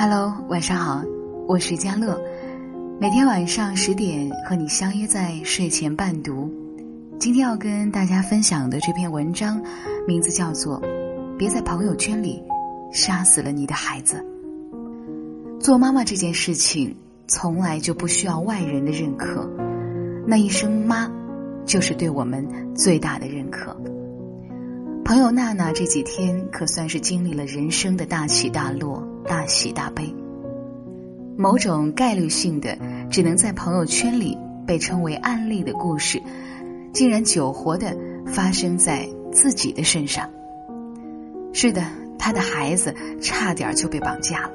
Hello，晚上好，我是佳乐，每天晚上十点和你相约在睡前伴读。今天要跟大家分享的这篇文章，名字叫做《别在朋友圈里杀死了你的孩子》。做妈妈这件事情，从来就不需要外人的认可，那一声“妈”，就是对我们最大的认可。朋友娜娜这几天可算是经历了人生的大起大落。大喜大悲，某种概率性的只能在朋友圈里被称为案例的故事，竟然久活的发生在自己的身上。是的，他的孩子差点就被绑架了。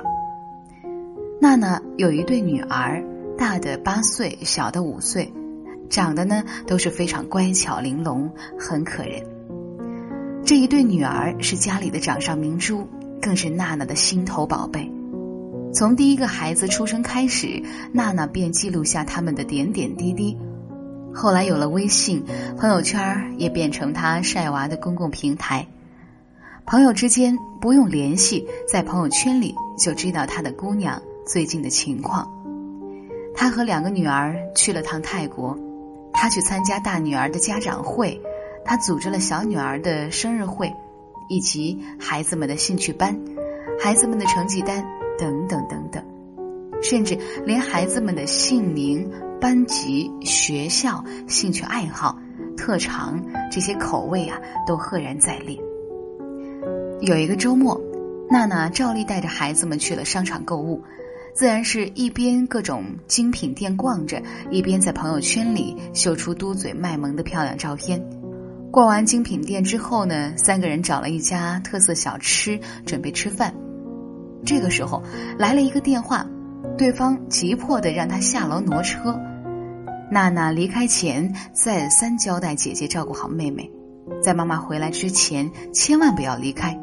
娜娜有一对女儿，大的八岁，小的五岁，长得呢都是非常乖巧玲珑，很可人。这一对女儿是家里的掌上明珠。更是娜娜的心头宝贝。从第一个孩子出生开始，娜娜便记录下他们的点点滴滴。后来有了微信，朋友圈也变成她晒娃的公共平台。朋友之间不用联系，在朋友圈里就知道她的姑娘最近的情况。她和两个女儿去了趟泰国，她去参加大女儿的家长会，她组织了小女儿的生日会。以及孩子们的兴趣班、孩子们的成绩单等等等等，甚至连孩子们的姓名、班级、学校、兴趣爱好、特长这些口味啊，都赫然在列。有一个周末，娜娜照例带着孩子们去了商场购物，自然是一边各种精品店逛着，一边在朋友圈里秀出嘟嘴卖萌的漂亮照片。逛完精品店之后呢，三个人找了一家特色小吃准备吃饭。这个时候来了一个电话，对方急迫的让他下楼挪车。娜娜离开前再三交代姐姐照顾好妹妹，在妈妈回来之前千万不要离开。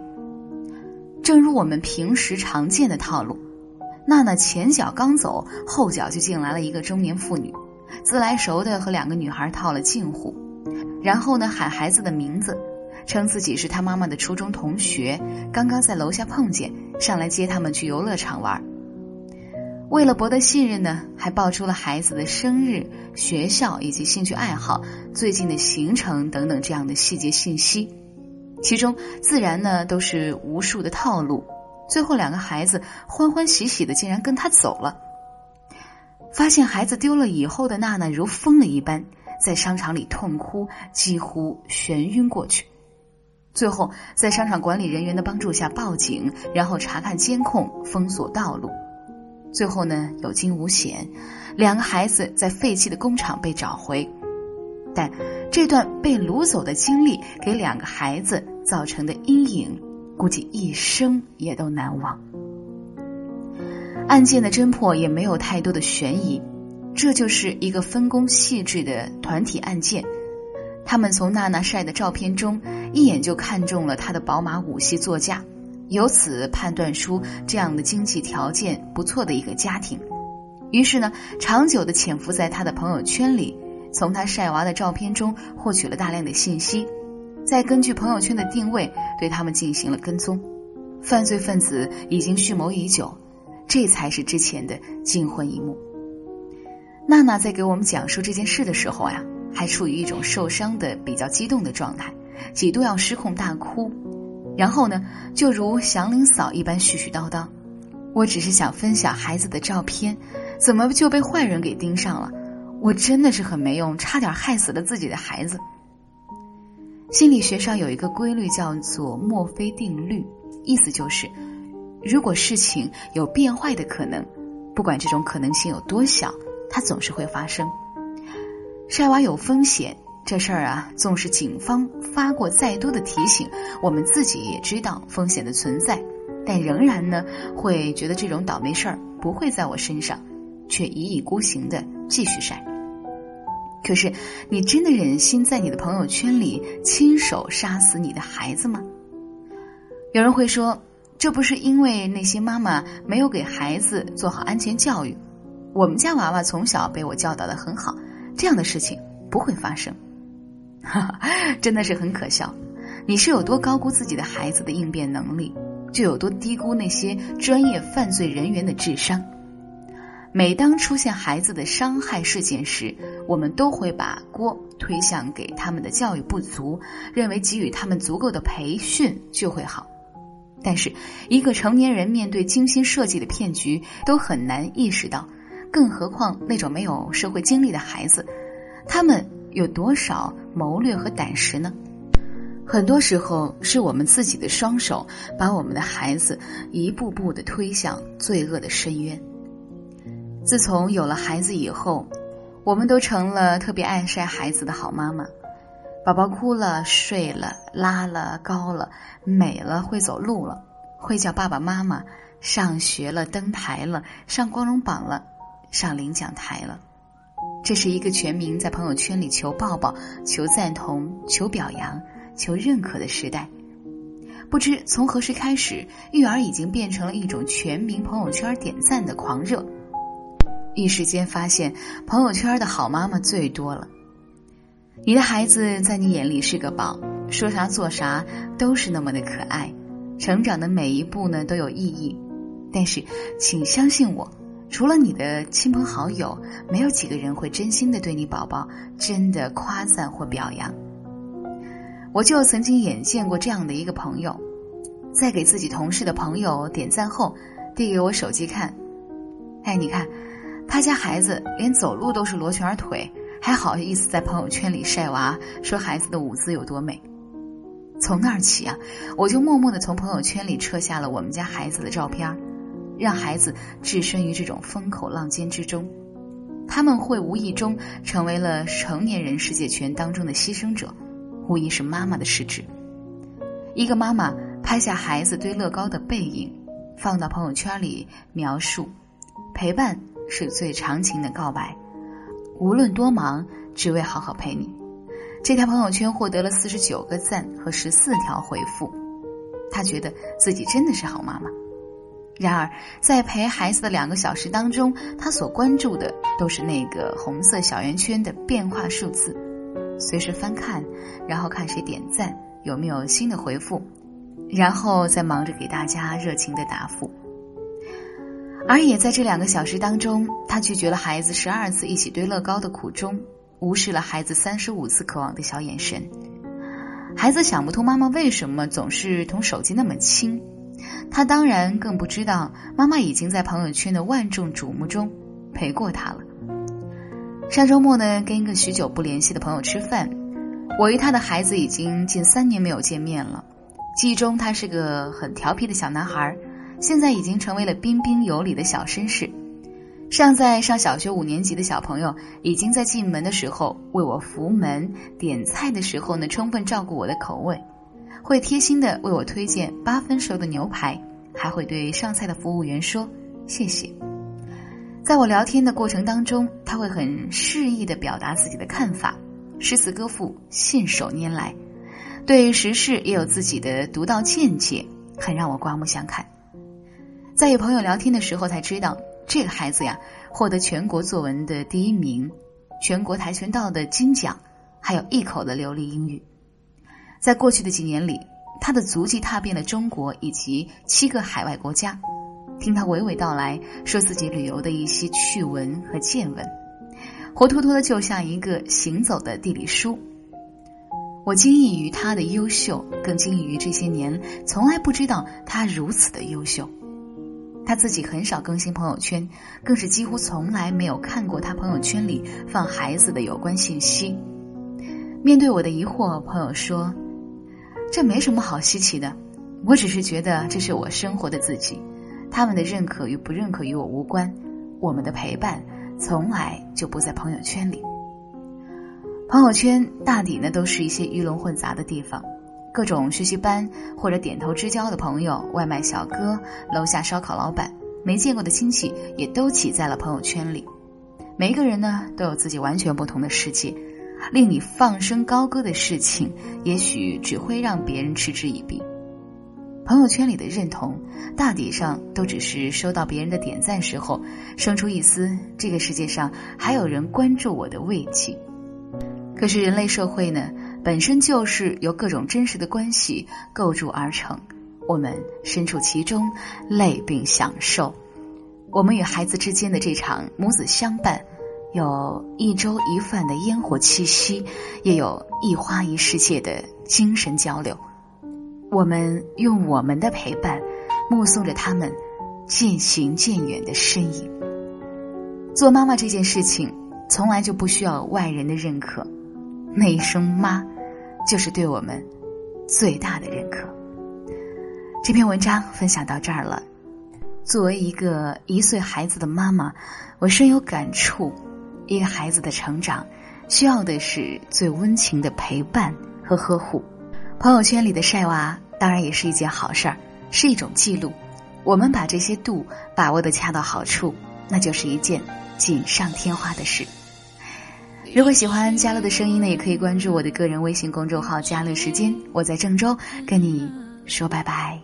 正如我们平时常见的套路，娜娜前脚刚走，后脚就进来了一个中年妇女，自来熟的和两个女孩套了近乎。然后呢，喊孩子的名字，称自己是他妈妈的初中同学，刚刚在楼下碰见，上来接他们去游乐场玩。为了博得信任呢，还报出了孩子的生日、学校以及兴趣爱好、最近的行程等等这样的细节信息，其中自然呢都是无数的套路。最后两个孩子欢欢喜喜的竟然跟他走了。发现孩子丢了以后的娜娜如疯了一般。在商场里痛哭，几乎眩晕过去。最后，在商场管理人员的帮助下报警，然后查看监控，封锁道路。最后呢，有惊无险，两个孩子在废弃的工厂被找回。但这段被掳走的经历，给两个孩子造成的阴影，估计一生也都难忘。案件的侦破也没有太多的悬疑。这就是一个分工细致的团体案件。他们从娜娜晒的照片中一眼就看中了她的宝马五系座驾，由此判断出这样的经济条件不错的一个家庭。于是呢，长久的潜伏在他的朋友圈里，从他晒娃的照片中获取了大量的信息，再根据朋友圈的定位对他们进行了跟踪。犯罪分子已经蓄谋已久，这才是之前的惊魂一幕。娜娜在给我们讲述这件事的时候呀，还处于一种受伤的、比较激动的状态，几度要失控大哭。然后呢，就如祥林嫂一般絮絮叨叨：“我只是想分享孩子的照片，怎么就被坏人给盯上了？我真的是很没用，差点害死了自己的孩子。”心理学上有一个规律叫做墨菲定律，意思就是，如果事情有变坏的可能，不管这种可能性有多小。它总是会发生。晒娃有风险，这事儿啊，纵使警方发过再多的提醒，我们自己也知道风险的存在，但仍然呢，会觉得这种倒霉事儿不会在我身上，却一意孤行的继续晒。可是，你真的忍心在你的朋友圈里亲手杀死你的孩子吗？有人会说，这不是因为那些妈妈没有给孩子做好安全教育。我们家娃娃从小被我教导的很好，这样的事情不会发生，哈哈，真的是很可笑。你是有多高估自己的孩子的应变能力？就有多低估那些专业犯罪人员的智商。每当出现孩子的伤害事件时，我们都会把锅推向给他们的教育不足，认为给予他们足够的培训就会好。但是，一个成年人面对精心设计的骗局都很难意识到，更何况那种没有社会经历的孩子，他们有多少谋略和胆识呢？很多时候，是我们自己的双手把我们的孩子一步步的推向罪恶的深渊。自从有了孩子以后，我们都成了特别爱晒孩子的好妈妈。宝宝哭了、睡了、拉了、高了、美了、会走路了、会叫爸爸妈妈、上学了、登台了、上光荣榜了、上领奖台了。这是一个全民在朋友圈里求抱抱、求赞同、求表扬、求认可的时代。不知从何时开始，育儿已经变成了一种全民朋友圈点赞的狂热。一时间发现，朋友圈的好妈妈最多了。你的孩子在你眼里是个宝，说啥做啥都是那么的可爱，成长的每一步呢都有意义。但是，请相信我，除了你的亲朋好友，没有几个人会真心的对你宝宝真的夸赞或表扬。我就曾经眼见过这样的一个朋友，在给自己同事的朋友点赞后，递给我手机看，哎，你看。他家孩子连走路都是罗圈腿，还好意思在朋友圈里晒娃，说孩子的舞姿有多美。从那儿起啊，我就默默的从朋友圈里撤下了我们家孩子的照片，让孩子置身于这种风口浪尖之中，他们会无意中成为了成年人世界权当中的牺牲者，无疑是妈妈的失职。一个妈妈拍下孩子堆乐高的背影，放到朋友圈里描述陪伴。是最长情的告白，无论多忙，只为好好陪你。这条朋友圈获得了四十九个赞和十四条回复，他觉得自己真的是好妈妈。然而，在陪孩子的两个小时当中，他所关注的都是那个红色小圆圈的变化数字，随时翻看，然后看谁点赞，有没有新的回复，然后再忙着给大家热情的答复。而也在这两个小时当中，他拒绝了孩子十二次一起堆乐高的苦衷，无视了孩子三十五次渴望的小眼神。孩子想不通妈妈为什么总是同手机那么亲，他当然更不知道妈妈已经在朋友圈的万众瞩目中陪过他了。上周末呢，跟一个许久不联系的朋友吃饭，我与他的孩子已经近三年没有见面了。记忆中，他是个很调皮的小男孩。现在已经成为了彬彬有礼的小绅士，尚在上小学五年级的小朋友，已经在进门的时候为我扶门，点菜的时候呢，充分照顾我的口味，会贴心的为我推荐八分熟的牛排，还会对上菜的服务员说谢谢。在我聊天的过程当中，他会很适意的表达自己的看法，诗词歌赋信手拈来，对时事也有自己的独到见解，很让我刮目相看。在与朋友聊天的时候，才知道这个孩子呀，获得全国作文的第一名，全国跆拳道的金奖，还有一口的流利英语。在过去的几年里，他的足迹踏遍了中国以及七个海外国家。听他娓娓道来说自己旅游的一些趣闻和见闻，活脱脱的就像一个行走的地理书。我惊异于他的优秀，更惊异于这些年从来不知道他如此的优秀。他自己很少更新朋友圈，更是几乎从来没有看过他朋友圈里放孩子的有关信息。面对我的疑惑，朋友说：“这没什么好稀奇的，我只是觉得这是我生活的自己，他们的认可与不认可与我无关，我们的陪伴从来就不在朋友圈里。朋友圈大抵呢都是一些鱼龙混杂的地方。”各种学习班或者点头之交的朋友，外卖小哥，楼下烧烤老板，没见过的亲戚也都挤在了朋友圈里。每一个人呢，都有自己完全不同的世界，令你放声高歌的事情，也许只会让别人嗤之以鼻。朋友圈里的认同，大抵上都只是收到别人的点赞时候，生出一丝这个世界上还有人关注我的慰藉。可是人类社会呢？本身就是由各种真实的关系构筑而成，我们身处其中，累并享受。我们与孩子之间的这场母子相伴，有一粥一饭的烟火气息，也有一花一世界的精神交流。我们用我们的陪伴，目送着他们渐行渐远的身影。做妈妈这件事情，从来就不需要外人的认可，那一声“妈”，就是对我们最大的认可。这篇文章分享到这儿了。作为一个一岁孩子的妈妈，我深有感触。一个孩子的成长，需要的是最温情的陪伴和呵护。朋友圈里的晒娃，当然也是一件好事儿，是一种记录。我们把这些度把握的恰到好处，那就是一件锦上添花的事。如果喜欢嘉乐的声音呢，也可以关注我的个人微信公众号“嘉乐时间”，我在郑州跟你说拜拜。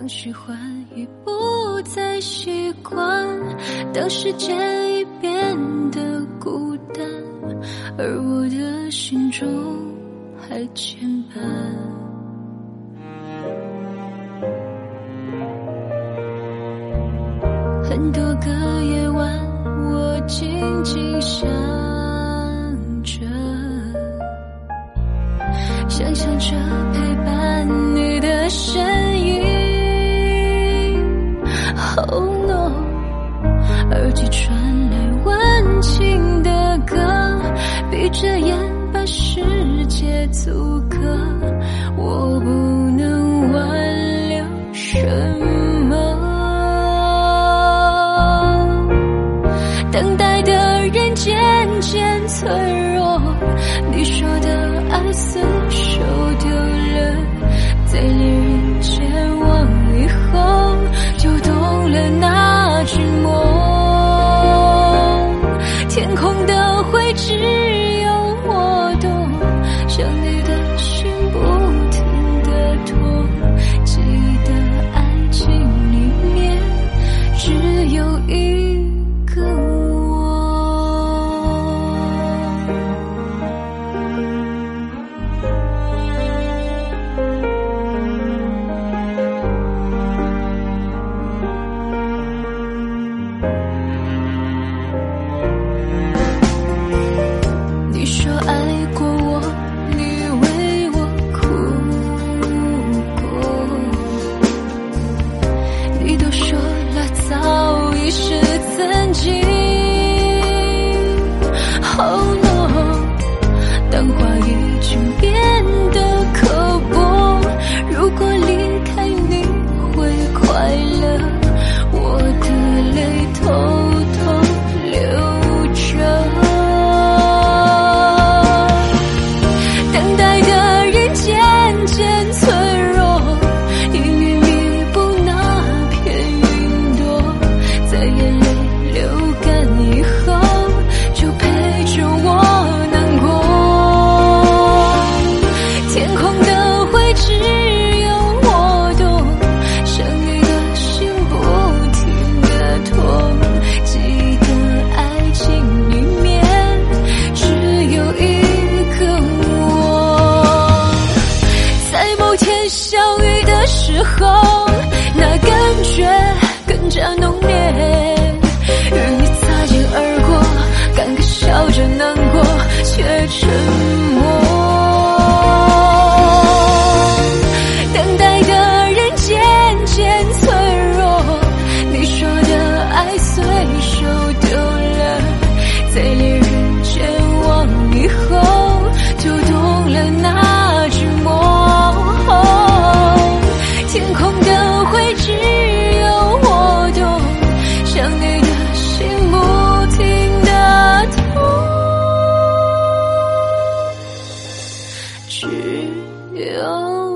当喜欢已不再习惯，当时间已变得孤单，而我的心中还牵绊。很多个夜晚，我静静想着，想象着传来温情的歌，闭着眼把世界阻隔，我不能挽留什么。对头。只有。